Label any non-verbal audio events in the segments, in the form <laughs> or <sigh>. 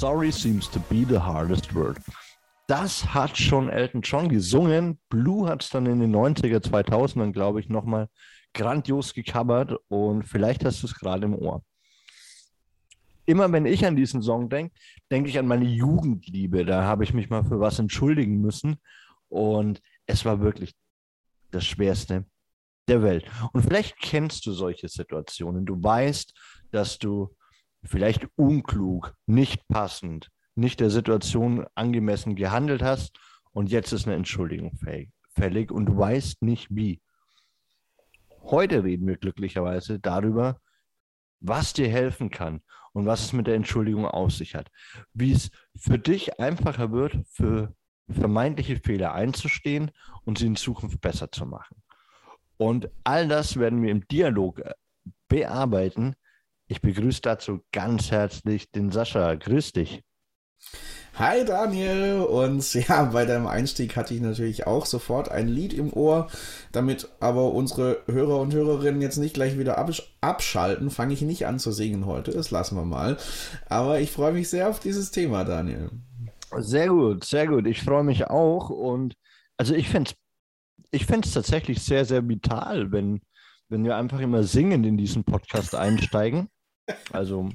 Sorry seems to be the hardest word. Das hat schon Elton John gesungen. Blue hat es dann in den 90er, 2000ern, glaube ich, nochmal grandios gecovert und vielleicht hast du es gerade im Ohr. Immer wenn ich an diesen Song denke, denke ich an meine Jugendliebe. Da habe ich mich mal für was entschuldigen müssen und es war wirklich das Schwerste der Welt. Und vielleicht kennst du solche Situationen. Du weißt, dass du vielleicht unklug, nicht passend, nicht der Situation angemessen gehandelt hast und jetzt ist eine Entschuldigung fällig und du weißt nicht wie. Heute reden wir glücklicherweise darüber, was dir helfen kann und was es mit der Entschuldigung auf sich hat. Wie es für dich einfacher wird, für vermeintliche Fehler einzustehen und sie in Zukunft besser zu machen. Und all das werden wir im Dialog äh, bearbeiten. Ich begrüße dazu ganz herzlich den Sascha. Grüß dich. Hi Daniel und <laughs> ja, bei deinem Einstieg hatte ich natürlich auch sofort ein Lied im Ohr. Damit aber unsere Hörer und Hörerinnen jetzt nicht gleich wieder absch abschalten, fange ich nicht an zu singen heute. Das lassen wir mal. Aber ich freue mich sehr auf dieses Thema, Daniel. Sehr gut, sehr gut. Ich freue mich auch. Und also ich fände es ich tatsächlich sehr, sehr vital, wenn, wenn wir einfach immer singend in diesen Podcast einsteigen. Also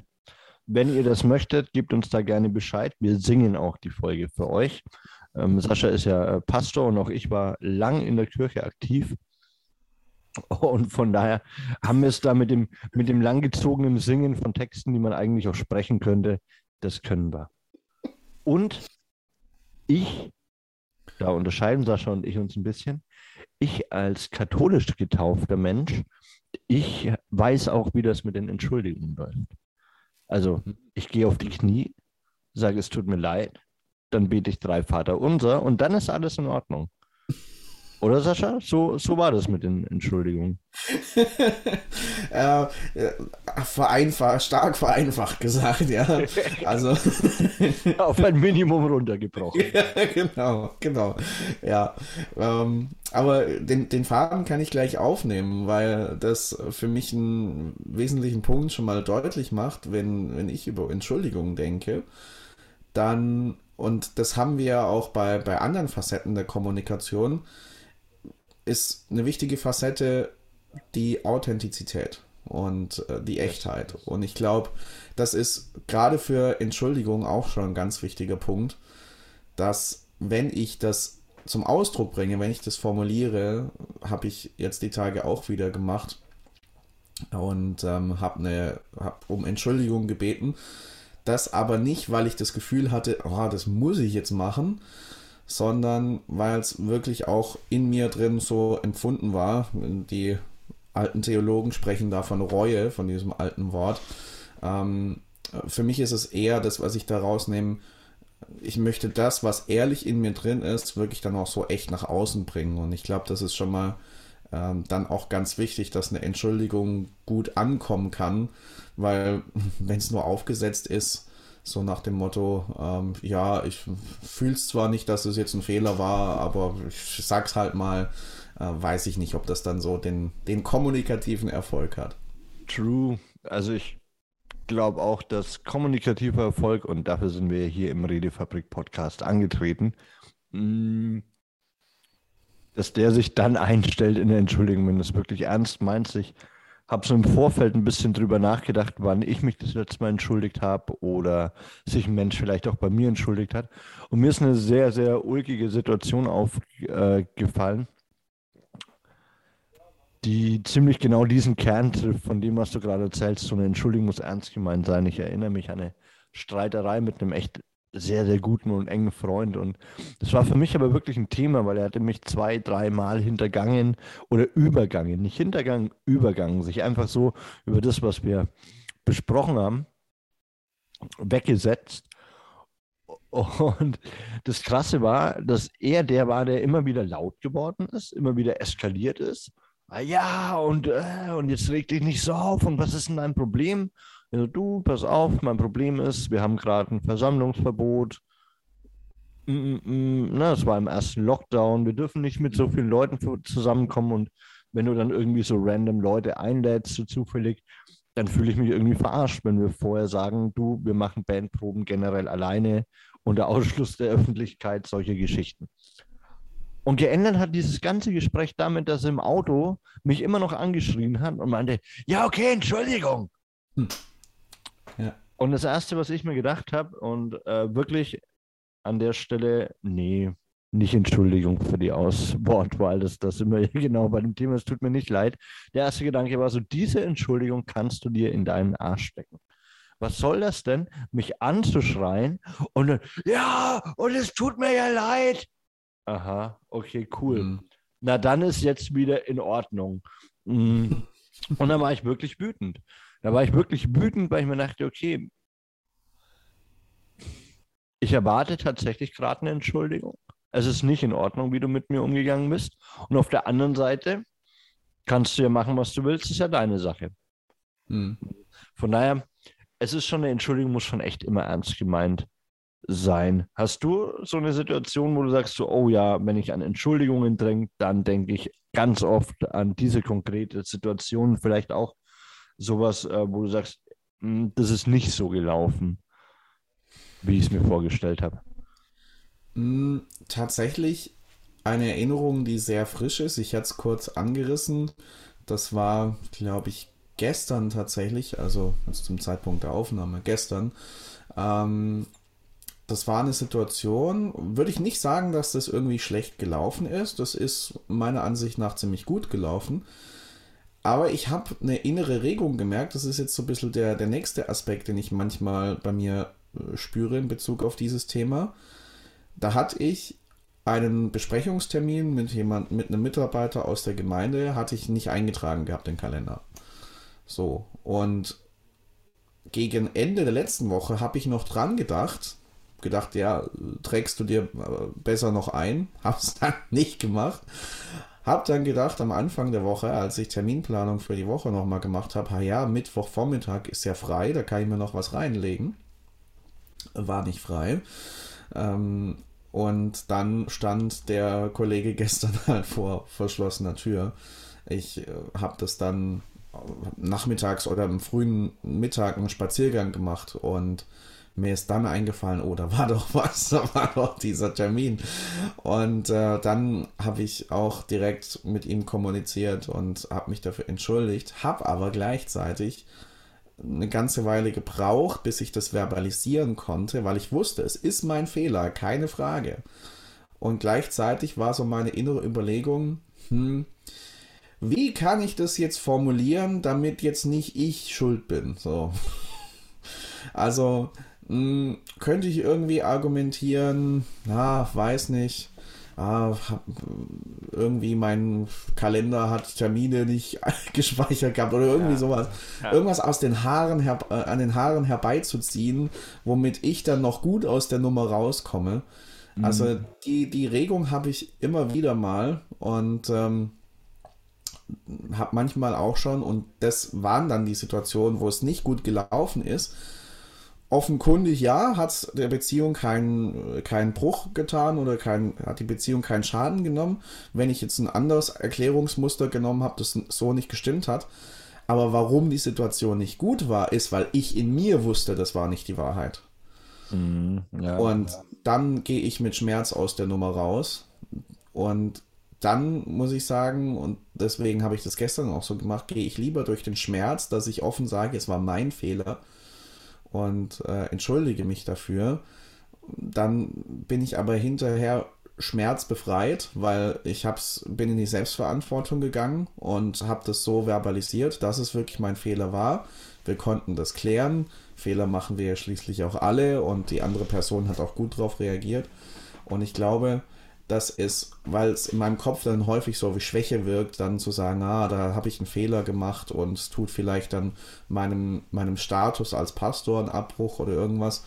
wenn ihr das möchtet, gebt uns da gerne Bescheid. Wir singen auch die Folge für euch. Ähm, Sascha ist ja äh, Pastor und auch ich war lang in der Kirche aktiv. Und von daher haben wir es da mit dem, mit dem langgezogenen Singen von Texten, die man eigentlich auch sprechen könnte, das können wir. Und ich, da unterscheiden Sascha und ich uns ein bisschen, ich als katholisch getaufter Mensch, ich weiß auch, wie das mit den Entschuldigungen läuft. Also ich gehe auf die Knie, sage, es tut mir leid, dann bete ich drei Vater unser und dann ist alles in Ordnung. Oder Sascha? So, so war das mit den Entschuldigungen. <laughs> äh, vereinfacht, stark vereinfacht gesagt, ja. Also <laughs> auf ein Minimum runtergebrochen. <laughs> ja, genau, genau. Ja. Ähm, aber den, den Faden kann ich gleich aufnehmen, weil das für mich einen wesentlichen Punkt schon mal deutlich macht, wenn, wenn ich über Entschuldigungen denke, dann, und das haben wir ja auch bei, bei anderen Facetten der Kommunikation, ist eine wichtige Facette die Authentizität und äh, die Echtheit. Und ich glaube, das ist gerade für Entschuldigung auch schon ein ganz wichtiger Punkt, dass wenn ich das zum Ausdruck bringe, wenn ich das formuliere, habe ich jetzt die Tage auch wieder gemacht und ähm, habe ne, hab um Entschuldigung gebeten. Das aber nicht, weil ich das Gefühl hatte, oh, das muss ich jetzt machen, sondern weil es wirklich auch in mir drin so empfunden war. Die alten Theologen sprechen da von Reue, von diesem alten Wort. Ähm, für mich ist es eher das, was ich da rausnehme. Ich möchte das, was ehrlich in mir drin ist, wirklich dann auch so echt nach außen bringen. Und ich glaube, das ist schon mal ähm, dann auch ganz wichtig, dass eine Entschuldigung gut ankommen kann, weil <laughs> wenn es nur aufgesetzt ist, so nach dem Motto, ähm, ja, ich fühle es zwar nicht, dass es jetzt ein Fehler war, aber ich sag's halt mal, äh, weiß ich nicht, ob das dann so den, den kommunikativen Erfolg hat. True. Also ich glaube auch, dass kommunikativer Erfolg, und dafür sind wir hier im Redefabrik-Podcast angetreten, mm, dass der sich dann einstellt in der Entschuldigung, wenn du es wirklich ernst meinst. Ich habe so im Vorfeld ein bisschen drüber nachgedacht, wann ich mich das letzte Mal entschuldigt habe oder sich ein Mensch vielleicht auch bei mir entschuldigt hat. Und mir ist eine sehr, sehr ulkige Situation aufgefallen, die ziemlich genau diesen Kern trifft, von dem, was du gerade erzählst. So eine Entschuldigung muss ernst gemeint sein. Ich erinnere mich an eine Streiterei mit einem echt sehr, sehr guten und engen Freund. Und das war für mich aber wirklich ein Thema, weil er hatte mich zwei, dreimal hintergangen oder übergangen. Nicht hintergangen, übergangen. Sich einfach so über das, was wir besprochen haben, weggesetzt. Und das Krasse war, dass er der war, der immer wieder laut geworden ist, immer wieder eskaliert ist. Ah ja, und, äh, und jetzt reg dich nicht so auf und was ist denn dein Problem? Also du, pass auf, mein Problem ist, wir haben gerade ein Versammlungsverbot. Mm, mm, mm, na, es war im ersten Lockdown. Wir dürfen nicht mit so vielen Leuten zusammenkommen und wenn du dann irgendwie so random Leute einlädst, so zufällig, dann fühle ich mich irgendwie verarscht, wenn wir vorher sagen, du, wir machen Bandproben generell alleine unter Ausschluss der Öffentlichkeit, solche Geschichten. Und geändert hat dieses ganze Gespräch damit, dass er im Auto mich immer noch angeschrien hat und meinte, ja, okay, Entschuldigung. Hm. Ja. Und das Erste, was ich mir gedacht habe, und äh, wirklich an der Stelle, nee, nicht Entschuldigung für die Auswortwahl, das, das sind wir <laughs> genau bei dem Thema, es tut mir nicht leid. Der erste Gedanke war so, diese Entschuldigung kannst du dir in deinen Arsch stecken. Was soll das denn, mich anzuschreien und dann, ja, und es tut mir ja leid. Aha, okay, cool. Mhm. Na, dann ist jetzt wieder in Ordnung. Mhm. <laughs> Und dann war ich wirklich wütend. Da war ich wirklich wütend, weil ich mir dachte, okay, ich erwarte tatsächlich gerade eine Entschuldigung. Es ist nicht in Ordnung, wie du mit mir umgegangen bist. Und auf der anderen Seite kannst du ja machen, was du willst, ist ja deine Sache. Mhm. Von daher, es ist schon eine Entschuldigung, muss schon echt immer ernst gemeint sein. Hast du so eine Situation, wo du sagst, so, oh ja, wenn ich an Entschuldigungen denke, dann denke ich ganz oft an diese konkrete Situation, vielleicht auch sowas, äh, wo du sagst, hm, das ist nicht so gelaufen, wie ich es mir vorgestellt habe. Hm, tatsächlich eine Erinnerung, die sehr frisch ist. Ich hatte es kurz angerissen. Das war, glaube ich, gestern tatsächlich, also zum Zeitpunkt der Aufnahme, gestern. Ähm, das war eine Situation, würde ich nicht sagen, dass das irgendwie schlecht gelaufen ist. Das ist meiner Ansicht nach ziemlich gut gelaufen. Aber ich habe eine innere Regung gemerkt. Das ist jetzt so ein bisschen der, der nächste Aspekt, den ich manchmal bei mir äh, spüre in Bezug auf dieses Thema. Da hatte ich einen Besprechungstermin mit jemand, mit einem Mitarbeiter aus der Gemeinde, hatte ich nicht eingetragen gehabt im Kalender. So, und gegen Ende der letzten Woche habe ich noch dran gedacht, gedacht, ja, trägst du dir äh, besser noch ein. <laughs> Hab's dann nicht gemacht. Hab dann gedacht, am Anfang der Woche, als ich Terminplanung für die Woche nochmal gemacht habe, ja, Mittwochvormittag ist ja frei, da kann ich mir noch was reinlegen. War nicht frei. Ähm, und dann stand der Kollege <laughs> gestern halt vor verschlossener Tür. Ich äh, habe das dann nachmittags oder im frühen Mittag einen Spaziergang gemacht und mir ist dann eingefallen, oh, da war <laughs> doch was, da war doch dieser Termin. Und äh, dann habe ich auch direkt mit ihm kommuniziert und habe mich dafür entschuldigt, habe aber gleichzeitig eine ganze Weile gebraucht, bis ich das verbalisieren konnte, weil ich wusste, es ist mein Fehler, keine Frage. Und gleichzeitig war so meine innere Überlegung, hm, wie kann ich das jetzt formulieren, damit jetzt nicht ich schuld bin? So. <laughs> Also mh, hm, könnte ich irgendwie argumentieren, na, weiß nicht. Ah, irgendwie mein Kalender hat Termine nicht <laughs> gespeichert gehabt oder irgendwie ja. sowas. Ja. Irgendwas aus den Haaren her, äh, an den Haaren herbeizuziehen, womit ich dann noch gut aus der Nummer rauskomme. Also mhm. Also die, die Regung habe ich immer wieder mal und ähm, habe manchmal auch schon, und das waren dann die Situationen, wo es nicht gut gelaufen ist, offenkundig ja, hat der Beziehung keinen kein Bruch getan oder kein, hat die Beziehung keinen Schaden genommen. Wenn ich jetzt ein anderes Erklärungsmuster genommen habe, das so nicht gestimmt hat. Aber warum die Situation nicht gut war, ist, weil ich in mir wusste, das war nicht die Wahrheit. Mhm, ja, und ja. dann gehe ich mit Schmerz aus der Nummer raus. Und dann muss ich sagen, und deswegen habe ich das gestern auch so gemacht, gehe ich lieber durch den Schmerz, dass ich offen sage, es war mein Fehler und äh, entschuldige mich dafür. Dann bin ich aber hinterher schmerzbefreit, weil ich hab's, bin in die Selbstverantwortung gegangen und habe das so verbalisiert, dass es wirklich mein Fehler war. Wir konnten das klären. Fehler machen wir ja schließlich auch alle und die andere Person hat auch gut darauf reagiert. Und ich glaube, dass es, weil es in meinem Kopf dann häufig so wie Schwäche wirkt, dann zu sagen, ah, da habe ich einen Fehler gemacht und es tut vielleicht dann meinem, meinem Status als Pastor einen Abbruch oder irgendwas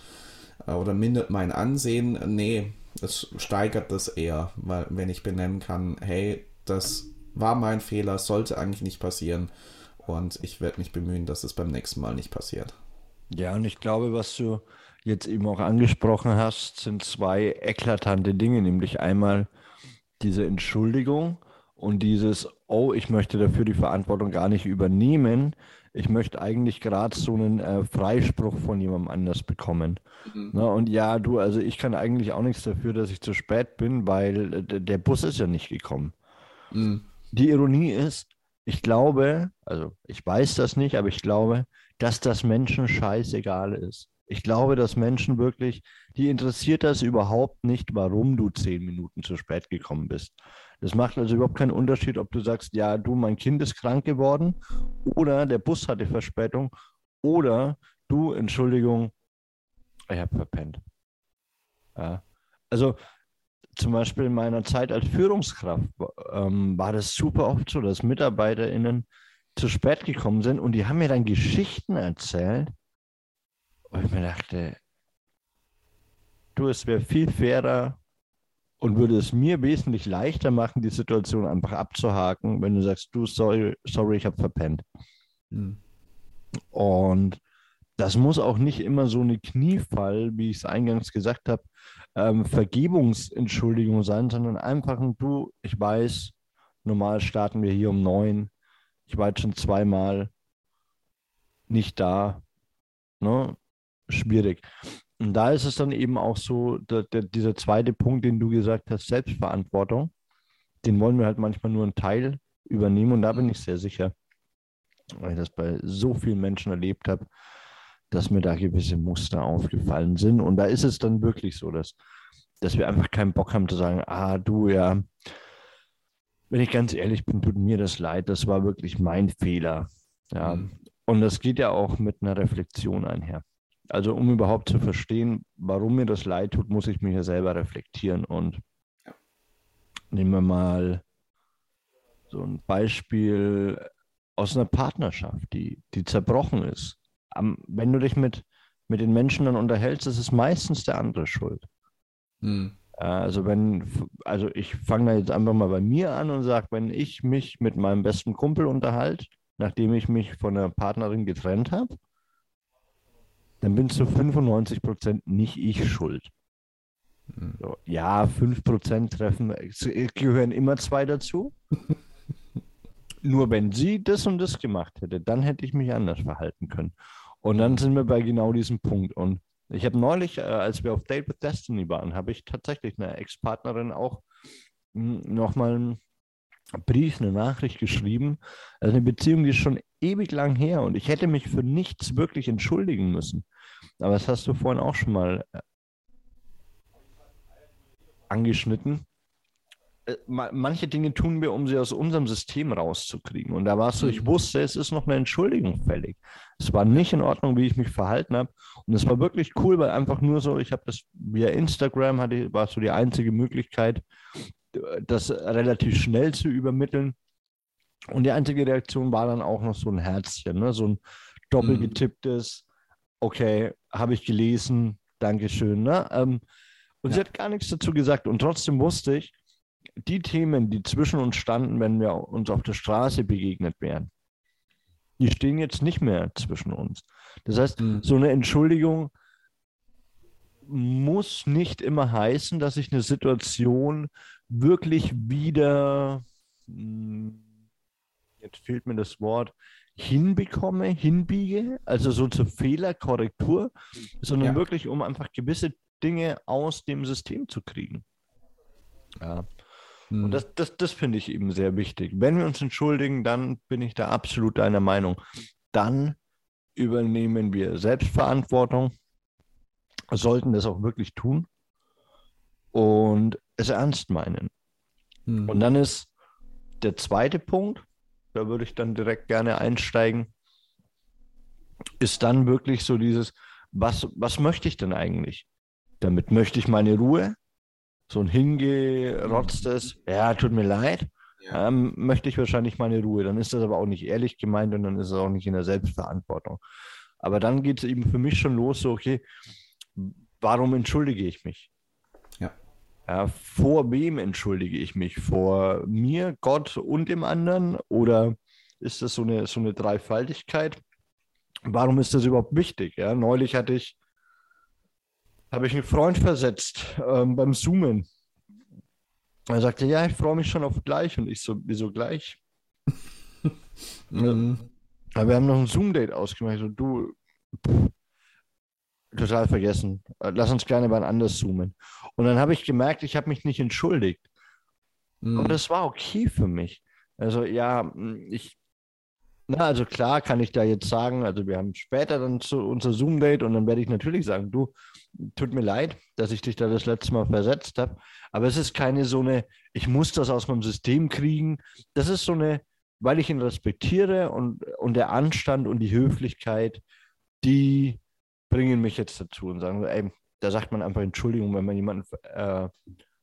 äh, oder mindert mein Ansehen. Nee, es steigert das eher, weil wenn ich benennen kann, hey, das war mein Fehler, sollte eigentlich nicht passieren und ich werde mich bemühen, dass es beim nächsten Mal nicht passiert. Ja, und ich glaube, was du jetzt eben auch angesprochen hast, sind zwei eklatante Dinge, nämlich einmal diese Entschuldigung und dieses, oh, ich möchte dafür die Verantwortung gar nicht übernehmen, ich möchte eigentlich gerade so einen äh, Freispruch von jemandem anders bekommen. Mhm. Na, und ja, du, also ich kann eigentlich auch nichts dafür, dass ich zu spät bin, weil äh, der Bus ist ja nicht gekommen. Mhm. Die Ironie ist, ich glaube, also ich weiß das nicht, aber ich glaube, dass das Menschen scheißegal ist. Ich glaube, dass Menschen wirklich, die interessiert das überhaupt nicht, warum du zehn Minuten zu spät gekommen bist. Das macht also überhaupt keinen Unterschied, ob du sagst, ja, du, mein Kind ist krank geworden oder der Bus hatte Verspätung oder du, Entschuldigung, ich habe verpennt. Ja. Also zum Beispiel in meiner Zeit als Führungskraft ähm, war das super oft so, dass MitarbeiterInnen zu spät gekommen sind und die haben mir dann Geschichten erzählt. Und ich mir dachte, du, es wäre viel fairer und würde es mir wesentlich leichter machen, die Situation einfach abzuhaken, wenn du sagst, du, sorry, sorry, ich habe verpennt. Hm. Und das muss auch nicht immer so eine Kniefall, wie ich es eingangs gesagt habe, ähm, Vergebungsentschuldigung sein, sondern einfach ein Du, ich weiß, normal starten wir hier um neun. Ich war jetzt schon zweimal nicht da. Ne? Schwierig. Und da ist es dann eben auch so, der, der, dieser zweite Punkt, den du gesagt hast, Selbstverantwortung, den wollen wir halt manchmal nur einen Teil übernehmen. Und da bin ich sehr sicher, weil ich das bei so vielen Menschen erlebt habe, dass mir da gewisse Muster aufgefallen sind. Und da ist es dann wirklich so, dass, dass wir einfach keinen Bock haben zu sagen, ah, du ja, wenn ich ganz ehrlich bin, tut mir das leid, das war wirklich mein Fehler. Ja. Mhm. Und das geht ja auch mit einer Reflexion einher. Also um überhaupt zu verstehen, warum mir das leid tut, muss ich mich ja selber reflektieren. Und ja. nehmen wir mal so ein Beispiel aus einer Partnerschaft, die, die zerbrochen ist am, wenn du dich mit, mit den Menschen dann unterhältst, ist es meistens der andere schuld. Hm. Also wenn, also ich fange da jetzt einfach mal bei mir an und sage, wenn ich mich mit meinem besten Kumpel unterhalte, nachdem ich mich von der Partnerin getrennt habe, dann bin zu 95 Prozent nicht ich schuld. Hm. So, ja, 5 Prozent treffen, gehören immer zwei dazu. <laughs> Nur wenn sie das und das gemacht hätte, dann hätte ich mich anders verhalten können. Und dann sind wir bei genau diesem Punkt. Und ich habe neulich, äh, als wir auf Date with Destiny waren, habe ich tatsächlich einer Ex-Partnerin auch hm, nochmal Brief, eine Nachricht geschrieben. Also eine Beziehung, die ist schon ewig lang her und ich hätte mich für nichts wirklich entschuldigen müssen. Aber das hast du vorhin auch schon mal äh, angeschnitten. Äh, manche Dinge tun wir, um sie aus unserem System rauszukriegen. Und da war es so, ich mhm. wusste, es ist noch eine Entschuldigung fällig. Es war nicht in Ordnung, wie ich mich verhalten habe. Und es war wirklich cool, weil einfach nur so, ich habe das via Instagram, hatte, war so die einzige Möglichkeit, das relativ schnell zu übermitteln. Und die einzige Reaktion war dann auch noch so ein Herzchen, ne? so ein doppelgetipptes, okay, habe ich gelesen, Dankeschön. Ne? Ähm, und ja. sie hat gar nichts dazu gesagt. Und trotzdem wusste ich, die Themen, die zwischen uns standen, wenn wir uns auf der Straße begegnet wären, die stehen jetzt nicht mehr zwischen uns. Das heißt, mhm. so eine Entschuldigung muss nicht immer heißen, dass ich eine Situation wirklich wieder, hm, jetzt fehlt mir das Wort, hinbekomme, hinbiege, also so zur Fehlerkorrektur, sondern ja. wirklich, um einfach gewisse Dinge aus dem System zu kriegen. Ja. Und hm. das, das, das finde ich eben sehr wichtig. Wenn wir uns entschuldigen, dann bin ich da absolut deiner Meinung. Dann übernehmen wir Selbstverantwortung, sollten das auch wirklich tun und es ernst meinen. Mhm. Und dann ist der zweite Punkt, da würde ich dann direkt gerne einsteigen, ist dann wirklich so dieses, was, was möchte ich denn eigentlich? Damit möchte ich meine Ruhe, so ein hingerotztes, ja, tut mir leid, ja. ähm, möchte ich wahrscheinlich meine Ruhe. Dann ist das aber auch nicht ehrlich gemeint und dann ist es auch nicht in der Selbstverantwortung. Aber dann geht es eben für mich schon los, so, okay, warum entschuldige ich mich? Ja. ja. Vor wem entschuldige ich mich? Vor mir, Gott und dem anderen? Oder ist das so eine, so eine Dreifaltigkeit? Warum ist das überhaupt wichtig? Ja, neulich hatte ich habe ich einen Freund versetzt ähm, beim Zoomen. Er sagte, ja, ich freue mich schon auf gleich. Und ich so, wieso gleich? <laughs> mhm. wir haben noch ein Zoom-Date ausgemacht. So, du, pff, total vergessen. Äh, lass uns gerne wann anders zoomen. Und dann habe ich gemerkt, ich habe mich nicht entschuldigt. Mhm. Und das war okay für mich. Also ja, ich, na, also klar kann ich da jetzt sagen, also wir haben später dann zu unser Zoom-Date und dann werde ich natürlich sagen, du, tut mir leid, dass ich dich da das letzte Mal versetzt habe, aber es ist keine so eine, ich muss das aus meinem System kriegen. Das ist so eine, weil ich ihn respektiere und, und der Anstand und die Höflichkeit, die bringen mich jetzt dazu und sagen, ey, da sagt man einfach Entschuldigung, wenn man jemanden äh,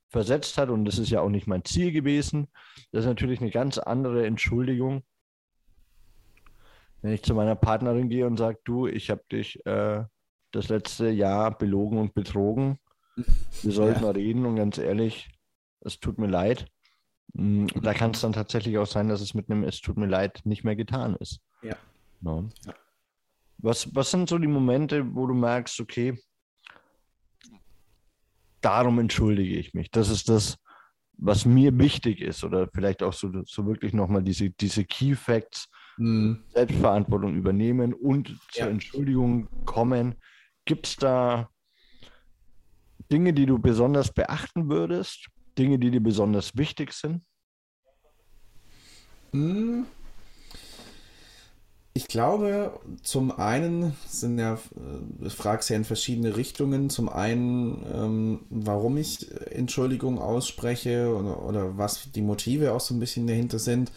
versetzt hat und das ist ja auch nicht mein Ziel gewesen. Das ist natürlich eine ganz andere Entschuldigung. Wenn ich zu meiner Partnerin gehe und sage, du, ich habe dich äh, das letzte Jahr belogen und betrogen. Wir sollten ja. reden und ganz ehrlich, es tut mir leid. Mm, da kann es dann tatsächlich auch sein, dass es mit einem Es tut mir leid nicht mehr getan ist. Ja. No. ja. Was, was sind so die Momente, wo du merkst, okay, darum entschuldige ich mich. Das ist das, was mir wichtig ist. Oder vielleicht auch so, so wirklich nochmal diese, diese Key Facts, mhm. Selbstverantwortung übernehmen und ja. zur Entschuldigung kommen. Gibt es da Dinge, die du besonders beachten würdest? Dinge, die dir besonders wichtig sind? Mhm. Ich glaube, zum einen sind ja, äh, fragst ja in verschiedene Richtungen. Zum einen, ähm, warum ich Entschuldigung ausspreche oder, oder was die Motive auch so ein bisschen dahinter sind.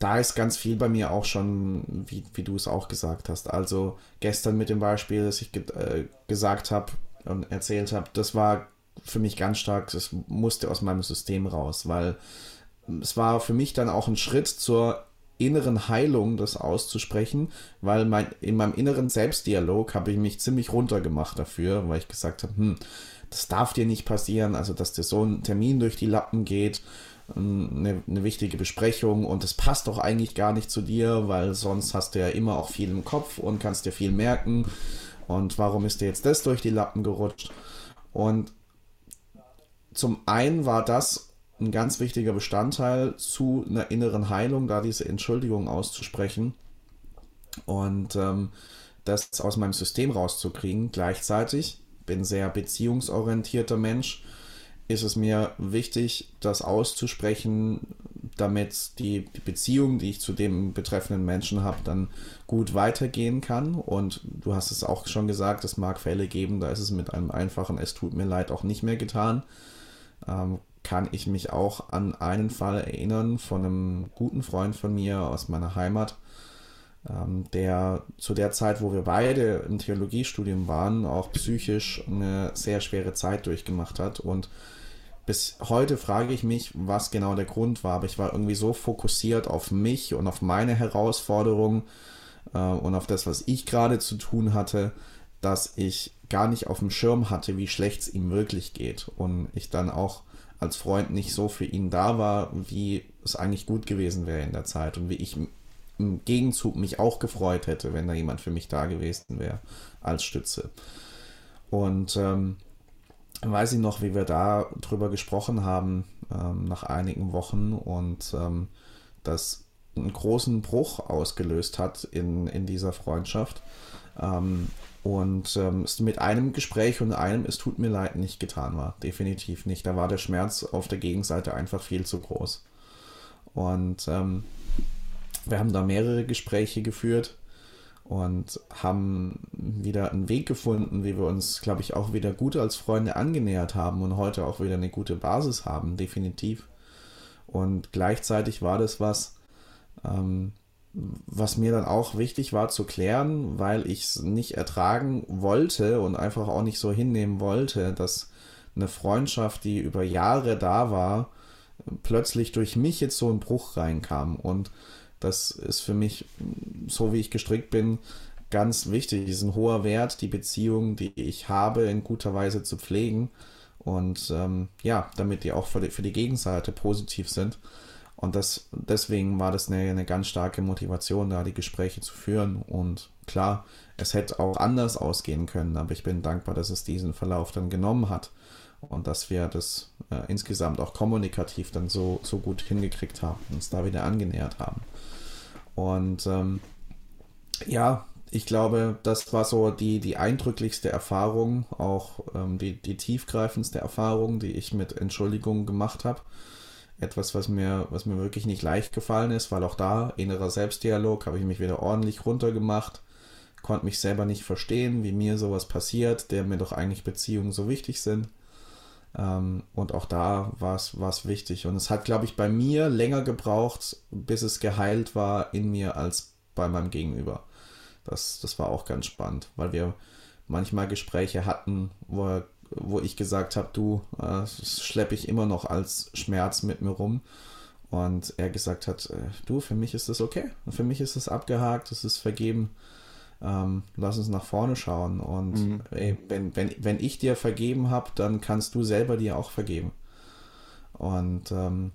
Da ist ganz viel bei mir auch schon, wie, wie du es auch gesagt hast. Also gestern mit dem Beispiel, das ich ge äh, gesagt habe und erzählt habe, das war für mich ganz stark, das musste aus meinem System raus, weil es war für mich dann auch ein Schritt zur inneren Heilung, das auszusprechen, weil mein, in meinem inneren Selbstdialog habe ich mich ziemlich runtergemacht dafür, weil ich gesagt habe, hm, das darf dir nicht passieren, also dass dir so ein Termin durch die Lappen geht, ähm, eine, eine wichtige Besprechung und das passt doch eigentlich gar nicht zu dir, weil sonst hast du ja immer auch viel im Kopf und kannst dir viel merken und warum ist dir jetzt das durch die Lappen gerutscht? Und zum einen war das ein ganz wichtiger Bestandteil zu einer inneren Heilung, da diese Entschuldigung auszusprechen und ähm, das aus meinem System rauszukriegen. Gleichzeitig bin sehr beziehungsorientierter Mensch, ist es mir wichtig, das auszusprechen, damit die, die Beziehung, die ich zu dem betreffenden Menschen habe, dann gut weitergehen kann. Und du hast es auch schon gesagt, es mag Fälle geben, da ist es mit einem einfachen Es tut mir leid auch nicht mehr getan. Ähm, kann ich mich auch an einen Fall erinnern von einem guten Freund von mir aus meiner Heimat, ähm, der zu der Zeit, wo wir beide im Theologiestudium waren, auch psychisch eine sehr schwere Zeit durchgemacht hat. Und bis heute frage ich mich, was genau der Grund war. Aber ich war irgendwie so fokussiert auf mich und auf meine Herausforderungen äh, und auf das, was ich gerade zu tun hatte, dass ich gar nicht auf dem Schirm hatte, wie schlecht es ihm wirklich geht. Und ich dann auch als Freund nicht so für ihn da war, wie es eigentlich gut gewesen wäre in der Zeit und wie ich im Gegenzug mich auch gefreut hätte, wenn da jemand für mich da gewesen wäre als Stütze. Und ähm, weiß ich noch, wie wir da drüber gesprochen haben ähm, nach einigen Wochen und ähm, das einen großen Bruch ausgelöst hat in, in dieser Freundschaft. Ähm, und ähm, es mit einem Gespräch und einem Es tut mir leid nicht getan war. Definitiv nicht. Da war der Schmerz auf der Gegenseite einfach viel zu groß. Und ähm, wir haben da mehrere Gespräche geführt und haben wieder einen Weg gefunden, wie wir uns, glaube ich, auch wieder gut als Freunde angenähert haben und heute auch wieder eine gute Basis haben, definitiv. Und gleichzeitig war das was, ähm, was mir dann auch wichtig war zu klären, weil ich es nicht ertragen wollte und einfach auch nicht so hinnehmen wollte, dass eine Freundschaft, die über Jahre da war, plötzlich durch mich jetzt so ein Bruch reinkam. Und das ist für mich, so wie ich gestrickt bin, ganz wichtig. Es ist ein hoher Wert, die Beziehung, die ich habe, in guter Weise zu pflegen. Und ähm, ja, damit die auch für die, für die Gegenseite positiv sind. Und das, deswegen war das eine, eine ganz starke Motivation, da die Gespräche zu führen. Und klar, es hätte auch anders ausgehen können, aber ich bin dankbar, dass es diesen Verlauf dann genommen hat und dass wir das äh, insgesamt auch kommunikativ dann so, so gut hingekriegt haben, uns da wieder angenähert haben. Und ähm, Ja, ich glaube, das war so die, die eindrücklichste Erfahrung, auch ähm, die, die tiefgreifendste Erfahrung, die ich mit Entschuldigung gemacht habe. Etwas, was mir, was mir wirklich nicht leicht gefallen ist, weil auch da, innerer Selbstdialog, habe ich mich wieder ordentlich runtergemacht, konnte mich selber nicht verstehen, wie mir sowas passiert, der mir doch eigentlich Beziehungen so wichtig sind. Ähm, und auch da war es wichtig. Und es hat, glaube ich, bei mir länger gebraucht, bis es geheilt war in mir als bei meinem Gegenüber. Das, das war auch ganz spannend, weil wir manchmal Gespräche hatten, wo, er, wo ich gesagt habe, du, äh, das schleppe ich immer noch als Schmerz mit mir rum. Und er gesagt hat, äh, du, für mich ist das okay. Für mich ist es abgehakt, es ist vergeben. Ähm, lass uns nach vorne schauen. Und mhm. ey, wenn, wenn, wenn ich dir vergeben habe, dann kannst du selber dir auch vergeben. Und ähm,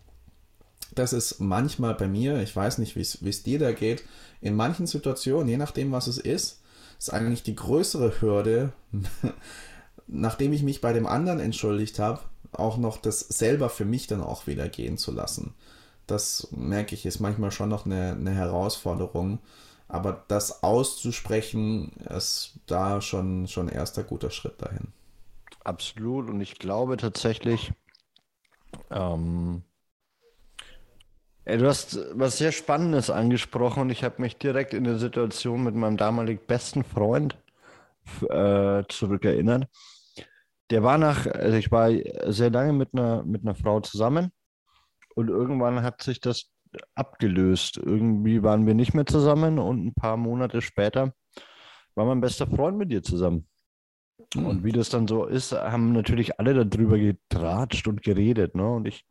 das ist manchmal bei mir, ich weiß nicht, wie es dir da geht, in manchen Situationen, je nachdem, was es ist, ist eigentlich die größere Hürde, <laughs> nachdem ich mich bei dem anderen entschuldigt habe, auch noch das selber für mich dann auch wieder gehen zu lassen. Das merke ich, ist manchmal schon noch eine, eine Herausforderung. Aber das auszusprechen, ist da schon, schon erster guter Schritt dahin. Absolut. Und ich glaube tatsächlich, ähm, Du hast was sehr Spannendes angesprochen und ich habe mich direkt in der Situation mit meinem damaligen besten Freund äh, zurückerinnert. Der war nach, also ich war sehr lange mit einer, mit einer Frau zusammen und irgendwann hat sich das abgelöst. Irgendwie waren wir nicht mehr zusammen und ein paar Monate später war mein bester Freund mit ihr zusammen. Und wie das dann so ist, haben natürlich alle darüber getratscht und geredet. Ne? Und ich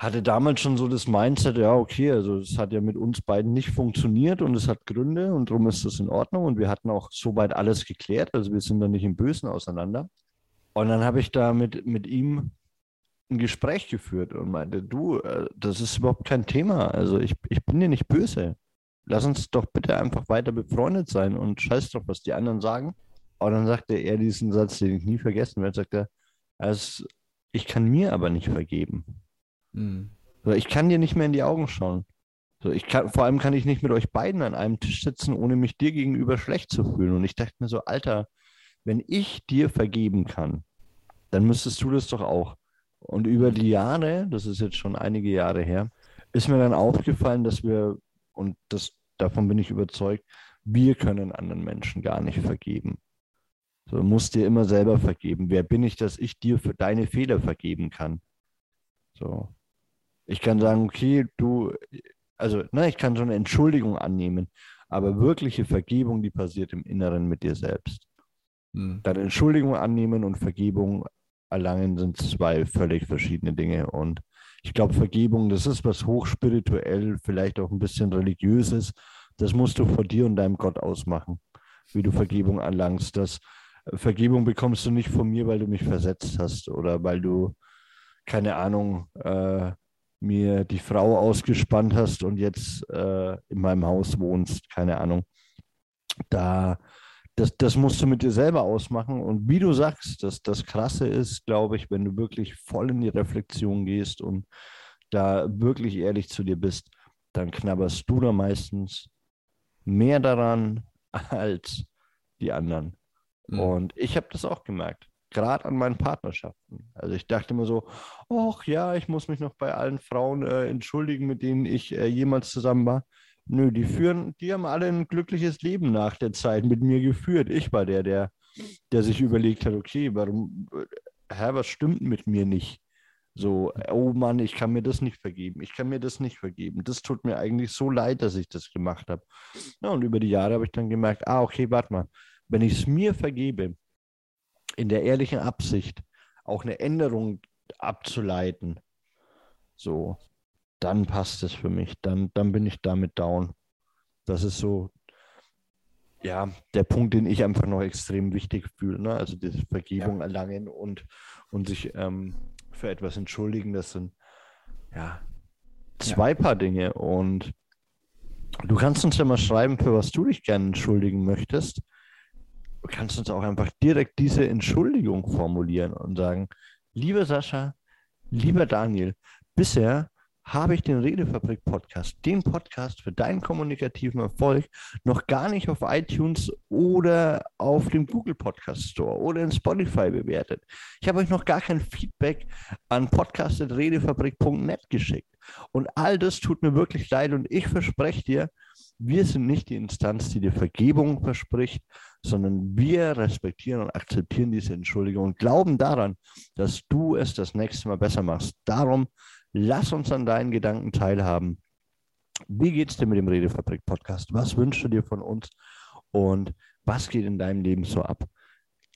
hatte damals schon so das Mindset, ja, okay, also es hat ja mit uns beiden nicht funktioniert und es hat Gründe und darum ist das in Ordnung und wir hatten auch soweit alles geklärt, also wir sind da nicht im Bösen auseinander. Und dann habe ich da mit, mit ihm ein Gespräch geführt und meinte, du, äh, das ist überhaupt kein Thema, also ich, ich bin dir nicht böse. Lass uns doch bitte einfach weiter befreundet sein und scheiß doch, was die anderen sagen. Und dann sagte er diesen Satz, den ich nie vergessen werde, sagte er, ich kann mir aber nicht vergeben. Mhm. Ich kann dir nicht mehr in die Augen schauen. Ich kann, vor allem kann ich nicht mit euch beiden an einem Tisch sitzen, ohne mich dir gegenüber schlecht zu fühlen. Und ich dachte mir so, Alter, wenn ich dir vergeben kann, dann müsstest du das doch auch. Und über die Jahre, das ist jetzt schon einige Jahre her, ist mir dann aufgefallen, dass wir, und das, davon bin ich überzeugt, wir können anderen Menschen gar nicht vergeben. So, musst dir immer selber vergeben. Wer bin ich, dass ich dir für deine Fehler vergeben kann? So. Ich kann sagen, okay, du, also, ne, ich kann so eine Entschuldigung annehmen, aber wirkliche Vergebung, die passiert im Inneren mit dir selbst. Hm. Dann Entschuldigung annehmen und Vergebung erlangen sind zwei völlig verschiedene Dinge. Und ich glaube, Vergebung, das ist was hochspirituell, vielleicht auch ein bisschen religiöses. Das musst du vor dir und deinem Gott ausmachen, wie du Vergebung erlangst. Das Vergebung bekommst du nicht von mir, weil du mich versetzt hast oder weil du, keine Ahnung, äh, mir die Frau ausgespannt hast und jetzt äh, in meinem Haus wohnst, keine Ahnung. Da, das, das musst du mit dir selber ausmachen. Und wie du sagst, das, das Krasse ist, glaube ich, wenn du wirklich voll in die Reflexion gehst und da wirklich ehrlich zu dir bist, dann knabberst du da meistens mehr daran <laughs> als die anderen. Mhm. Und ich habe das auch gemerkt gerade an meinen Partnerschaften. Also ich dachte immer so, ach ja, ich muss mich noch bei allen Frauen äh, entschuldigen, mit denen ich äh, jemals zusammen war. Nö, die führen, die haben alle ein glückliches Leben nach der Zeit mit mir geführt. Ich war der, der, der sich überlegt hat, okay, warum, äh, Herr, was stimmt mit mir nicht? So, oh Mann, ich kann mir das nicht vergeben. Ich kann mir das nicht vergeben. Das tut mir eigentlich so leid, dass ich das gemacht habe. Ja, und über die Jahre habe ich dann gemerkt, ah, okay, warte mal, wenn ich es mir vergebe, in der ehrlichen Absicht auch eine Änderung abzuleiten, so, dann passt es für mich. Dann, dann bin ich damit down. Das ist so, ja, der Punkt, den ich einfach noch extrem wichtig fühle. Ne? Also diese Vergebung ja. erlangen und, und sich ähm, für etwas entschuldigen, das sind ja zwei ja. Paar Dinge. Und du kannst uns ja mal schreiben, für was du dich gerne entschuldigen möchtest du kannst uns auch einfach direkt diese Entschuldigung formulieren und sagen, lieber Sascha, lieber Daniel, bisher habe ich den Redefabrik Podcast, den Podcast für deinen kommunikativen Erfolg, noch gar nicht auf iTunes oder auf dem Google Podcast Store oder in Spotify bewertet. Ich habe euch noch gar kein Feedback an podcast.redefabrik.net geschickt. Und all das tut mir wirklich leid und ich verspreche dir, wir sind nicht die Instanz, die dir Vergebung verspricht, sondern wir respektieren und akzeptieren diese Entschuldigung und glauben daran, dass du es das nächste Mal besser machst. Darum lass uns an deinen Gedanken teilhaben. Wie geht es dir mit dem Redefabrik Podcast? Was wünschst du dir von uns? Und was geht in deinem Leben so ab?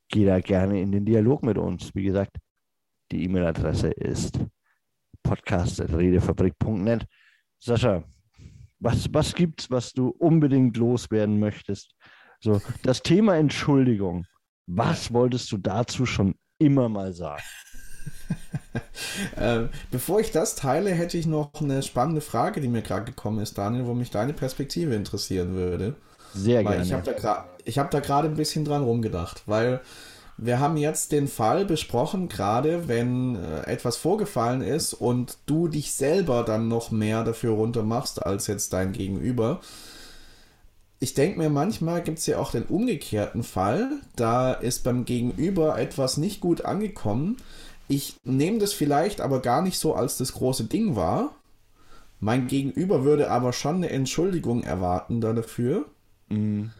Geh da gerne in den Dialog mit uns. Wie gesagt, die E-Mail-Adresse ist podcast.redefabrik.net. Sascha, was, was gibt's, was du unbedingt loswerden möchtest? So, das Thema Entschuldigung. Was wolltest du dazu schon immer mal sagen? <laughs> äh, bevor ich das teile, hätte ich noch eine spannende Frage, die mir gerade gekommen ist, Daniel, wo mich deine Perspektive interessieren würde. Sehr weil gerne. Ich habe da gerade hab ein bisschen dran rumgedacht, weil wir haben jetzt den Fall besprochen, gerade wenn äh, etwas vorgefallen ist und du dich selber dann noch mehr dafür runtermachst als jetzt dein Gegenüber. Ich denke mir, manchmal gibt es ja auch den umgekehrten Fall. Da ist beim Gegenüber etwas nicht gut angekommen. Ich nehme das vielleicht aber gar nicht so als das große Ding wahr. Mein Gegenüber würde aber schon eine Entschuldigung erwarten dafür. Mhm.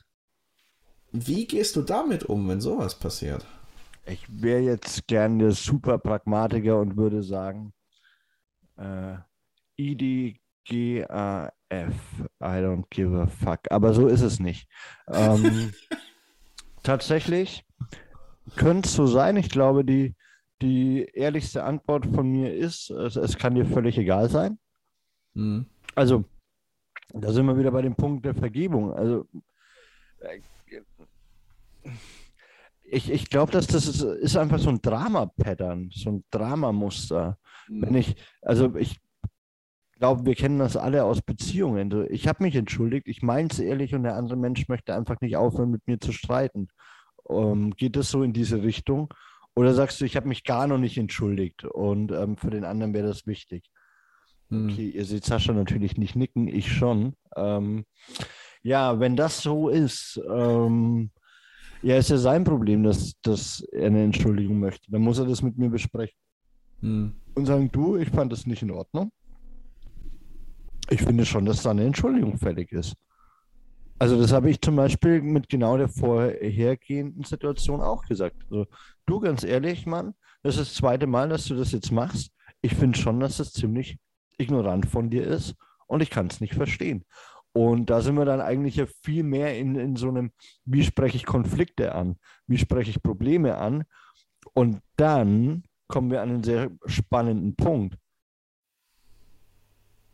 Wie gehst du damit um, wenn sowas passiert? Ich wäre jetzt gerne super Pragmatiker und würde sagen, äh, IDGAF, I don't give a fuck. Aber so ist es nicht. Ähm, <laughs> tatsächlich könnte es so sein. Ich glaube, die, die ehrlichste Antwort von mir ist, es, es kann dir völlig egal sein. Mhm. Also, da sind wir wieder bei dem Punkt der Vergebung. Also, äh, ich, ich glaube, dass das ist, ist, einfach so ein Drama-Pattern, so ein Dramamuster. Mhm. Wenn ich, also ich glaube, wir kennen das alle aus Beziehungen. Ich habe mich entschuldigt, ich meine es ehrlich und der andere Mensch möchte einfach nicht aufhören, mit mir zu streiten. Ähm, geht das so in diese Richtung? Oder sagst du, ich habe mich gar noch nicht entschuldigt und ähm, für den anderen wäre das wichtig? Mhm. Okay, ihr seht Sascha natürlich nicht nicken, ich schon. Ähm, ja, wenn das so ist, ähm, ja, ist ja sein Problem, dass, dass er eine Entschuldigung möchte. Dann muss er das mit mir besprechen. Hm. Und sagen, du, ich fand das nicht in Ordnung. Ich finde schon, dass da eine Entschuldigung fällig ist. Also das habe ich zum Beispiel mit genau der vorhergehenden Situation auch gesagt. Also, du, ganz ehrlich, Mann, das ist das zweite Mal, dass du das jetzt machst. Ich finde schon, dass das ziemlich ignorant von dir ist und ich kann es nicht verstehen. Und da sind wir dann eigentlich ja viel mehr in, in so einem, wie spreche ich Konflikte an, wie spreche ich Probleme an. Und dann kommen wir an einen sehr spannenden Punkt.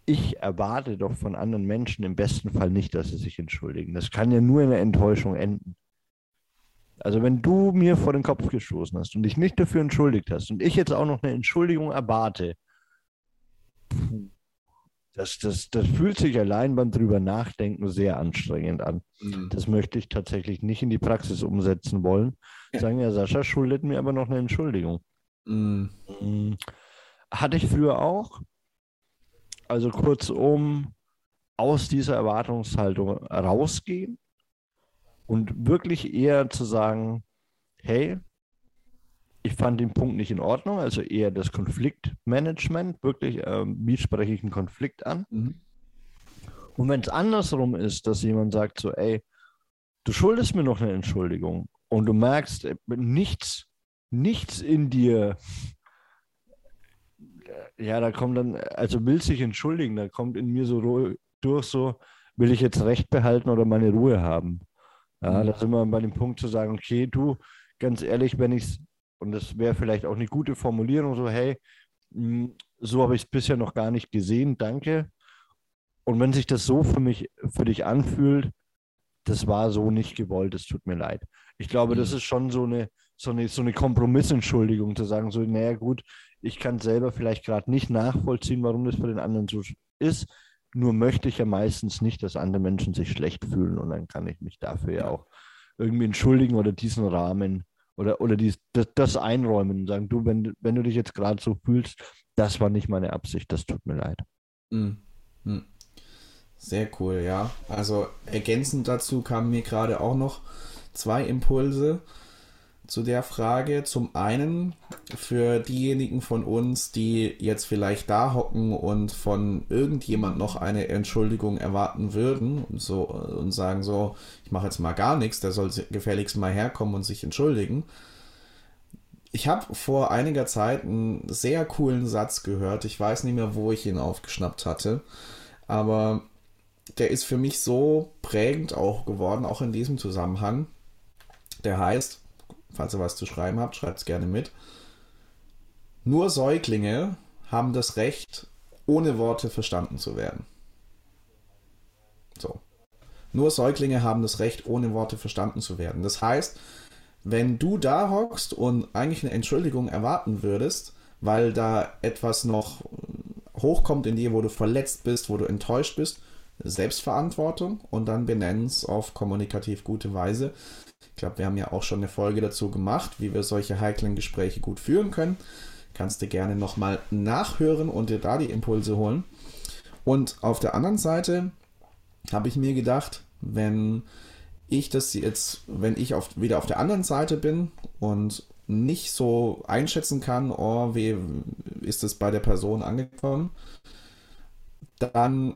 Ich erwarte doch von anderen Menschen im besten Fall nicht, dass sie sich entschuldigen. Das kann ja nur in einer Enttäuschung enden. Also wenn du mir vor den Kopf gestoßen hast und dich nicht dafür entschuldigt hast und ich jetzt auch noch eine Entschuldigung erwarte, das, das, das fühlt sich allein beim drüber nachdenken sehr anstrengend an. Mhm. Das möchte ich tatsächlich nicht in die Praxis umsetzen wollen. Ja. Sagen ja, Sascha schuldet mir aber noch eine Entschuldigung. Mhm. mhm. Hatte ich früher auch. Also kurzum, aus dieser Erwartungshaltung rausgehen und wirklich eher zu sagen, hey, ich fand den Punkt nicht in Ordnung, also eher das Konfliktmanagement, wirklich, ähm, wie spreche ich einen Konflikt an? Mhm. Und wenn es andersrum ist, dass jemand sagt so, ey, du schuldest mir noch eine Entschuldigung und du merkst, äh, nichts, nichts in dir, äh, ja, da kommt dann, also will sich entschuldigen, da kommt in mir so durch so, will ich jetzt Recht behalten oder meine Ruhe haben? Ja, mhm. da sind wir bei dem Punkt zu sagen, okay, du, ganz ehrlich, wenn ich es und das wäre vielleicht auch eine gute Formulierung, so, hey, hm, so habe ich es bisher noch gar nicht gesehen, danke. Und wenn sich das so für mich, für dich anfühlt, das war so nicht gewollt, es tut mir leid. Ich glaube, mhm. das ist schon so eine, so eine, so eine Kompromissentschuldigung, zu sagen, so, naja, gut, ich kann selber vielleicht gerade nicht nachvollziehen, warum das für den anderen so ist. Nur möchte ich ja meistens nicht, dass andere Menschen sich schlecht fühlen und dann kann ich mich dafür ja auch irgendwie entschuldigen oder diesen Rahmen oder, oder dies, das, das einräumen und sagen, du, wenn, wenn du dich jetzt gerade so fühlst, das war nicht meine Absicht, das tut mir leid. Mhm. Mhm. Sehr cool, ja. Also ergänzend dazu kamen mir gerade auch noch zwei Impulse zu der Frage. Zum einen für diejenigen von uns, die jetzt vielleicht da hocken und von irgendjemand noch eine Entschuldigung erwarten würden und so und sagen so, ich mache jetzt mal gar nichts, der soll gefälligst mal herkommen und sich entschuldigen. Ich habe vor einiger Zeit einen sehr coolen Satz gehört. Ich weiß nicht mehr, wo ich ihn aufgeschnappt hatte, aber der ist für mich so prägend auch geworden, auch in diesem Zusammenhang. Der heißt, falls ihr was zu schreiben habt, schreibt es gerne mit. Nur Säuglinge haben das Recht, ohne Worte verstanden zu werden. So. Nur Säuglinge haben das Recht, ohne Worte verstanden zu werden. Das heißt, wenn du da hockst und eigentlich eine Entschuldigung erwarten würdest, weil da etwas noch hochkommt in dir, wo du verletzt bist, wo du enttäuscht bist, Selbstverantwortung und dann benennen es auf kommunikativ gute Weise. Ich glaube, wir haben ja auch schon eine Folge dazu gemacht, wie wir solche heiklen Gespräche gut führen können. Kannst du gerne nochmal nachhören und dir da die Impulse holen. Und auf der anderen Seite habe ich mir gedacht, wenn ich das jetzt, wenn ich auf, wieder auf der anderen Seite bin und nicht so einschätzen kann, oh, wie ist es bei der Person angekommen, dann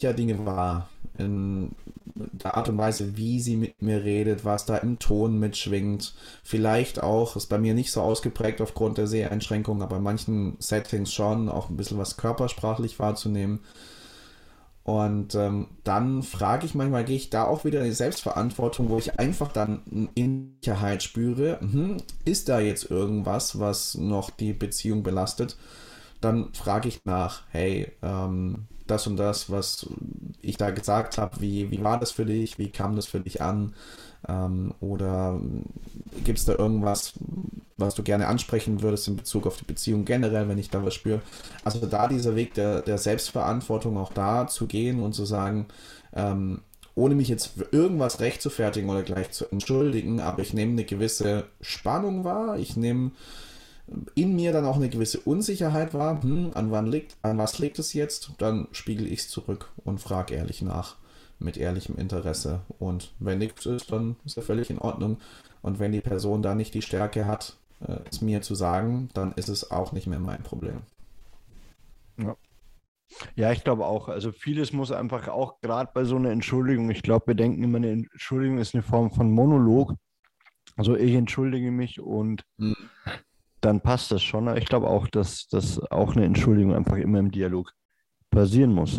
ja Dinge wahr. In der Art und Weise, wie sie mit mir redet, was da im Ton mitschwingt. Vielleicht auch, ist bei mir nicht so ausgeprägt aufgrund der Seheinschränkung, aber in manchen Settings schon, auch ein bisschen was körpersprachlich wahrzunehmen. Und ähm, dann frage ich manchmal, gehe ich da auch wieder in die Selbstverantwortung, wo ich einfach dann in Sicherheit spüre, hm, ist da jetzt irgendwas, was noch die Beziehung belastet? Dann frage ich nach, hey, ähm, das und das, was ich da gesagt habe, wie, wie war das für dich, wie kam das für dich an? Ähm, oder gibt es da irgendwas, was du gerne ansprechen würdest in Bezug auf die Beziehung generell, wenn ich da was spüre? Also da dieser Weg der, der Selbstverantwortung auch da zu gehen und zu sagen, ähm, ohne mich jetzt für irgendwas recht zu fertigen oder gleich zu entschuldigen, aber ich nehme eine gewisse Spannung wahr, ich nehme in mir dann auch eine gewisse Unsicherheit war, hm, an wann liegt, an was liegt es jetzt, dann spiegel ich es zurück und frage ehrlich nach, mit ehrlichem Interesse. Und wenn nichts ist, dann ist ja völlig in Ordnung. Und wenn die Person da nicht die Stärke hat, äh, es mir zu sagen, dann ist es auch nicht mehr mein Problem. Ja. Ja, ich glaube auch. Also vieles muss einfach auch gerade bei so einer Entschuldigung, ich glaube, wir denken immer, eine Entschuldigung ist eine Form von Monolog. Also ich entschuldige mich und mhm dann passt das schon. Ich glaube auch, dass, dass auch eine Entschuldigung einfach immer im Dialog passieren muss.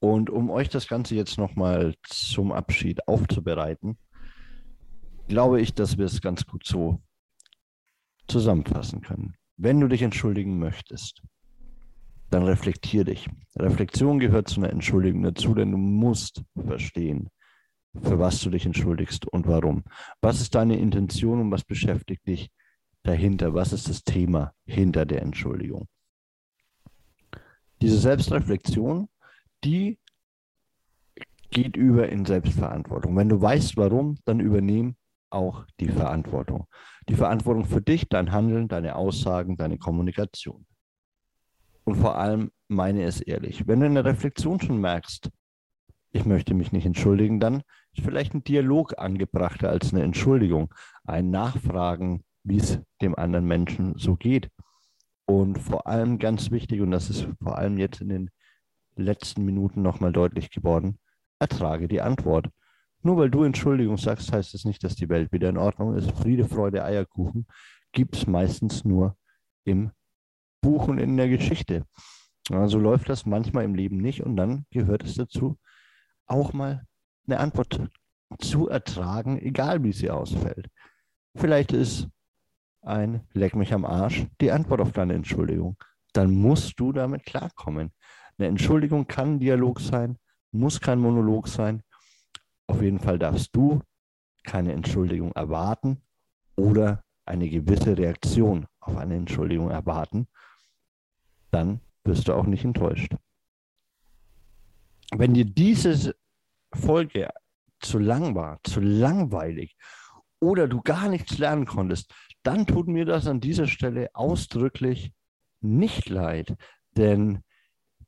Und um euch das Ganze jetzt nochmal zum Abschied aufzubereiten, glaube ich, dass wir es ganz gut so zusammenfassen können. Wenn du dich entschuldigen möchtest, dann reflektier dich. Reflexion gehört zu einer Entschuldigung dazu, denn du musst verstehen, für was du dich entschuldigst und warum. Was ist deine Intention und was beschäftigt dich dahinter? Was ist das Thema hinter der Entschuldigung? Diese Selbstreflexion, die geht über in Selbstverantwortung. Wenn du weißt, warum, dann übernehm auch die Verantwortung. Die Verantwortung für dich, dein Handeln, deine Aussagen, deine Kommunikation. Und vor allem meine es ehrlich. Wenn du in der Reflexion schon merkst, ich möchte mich nicht entschuldigen, dann ist vielleicht ein Dialog angebrachter als eine Entschuldigung. Ein Nachfragen, wie es dem anderen Menschen so geht. Und vor allem ganz wichtig, und das ist vor allem jetzt in den letzten Minuten nochmal deutlich geworden, ertrage die Antwort. Nur weil du Entschuldigung sagst, heißt es nicht, dass die Welt wieder in Ordnung ist. Friede, Freude, Eierkuchen gibt es meistens nur im Buch und in der Geschichte. Also läuft das manchmal im Leben nicht und dann gehört es dazu, auch mal eine Antwort zu ertragen, egal wie sie ausfällt. Vielleicht ist ein Leck mich am Arsch die Antwort auf deine Entschuldigung. Dann musst du damit klarkommen. Eine Entschuldigung kann ein Dialog sein, muss kein Monolog sein. Auf jeden Fall darfst du keine Entschuldigung erwarten oder eine gewisse Reaktion auf eine Entschuldigung erwarten. Dann wirst du auch nicht enttäuscht. Wenn dir diese Folge zu lang war, zu langweilig oder du gar nichts lernen konntest, dann tut mir das an dieser Stelle ausdrücklich nicht leid. Denn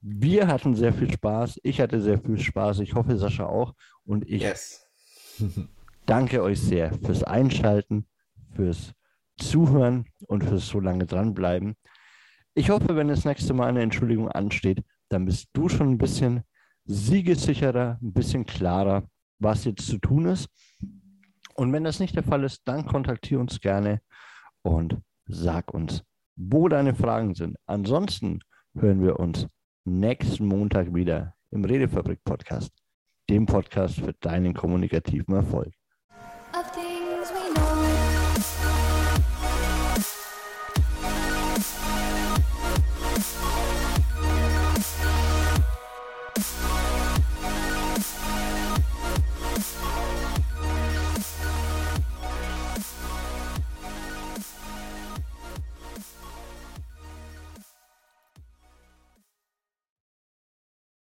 Wir hatten sehr viel Spaß. Ich hatte sehr viel Spaß. Ich hoffe, Sascha auch. Und ich Yes. <laughs> danke euch sehr fürs Einschalten, fürs Zuhören und fürs so lange dranbleiben. Ich hoffe, wenn das nächste Mal eine Entschuldigung ansteht, dann bist du schon ein bisschen siegessicherer, ein bisschen klarer, was jetzt zu tun ist. Und wenn das nicht der Fall ist, dann kontaktiere uns gerne und sag uns, wo deine Fragen sind. Ansonsten hören wir uns nächsten Montag wieder im Redefabrik Podcast, dem Podcast für deinen kommunikativen Erfolg.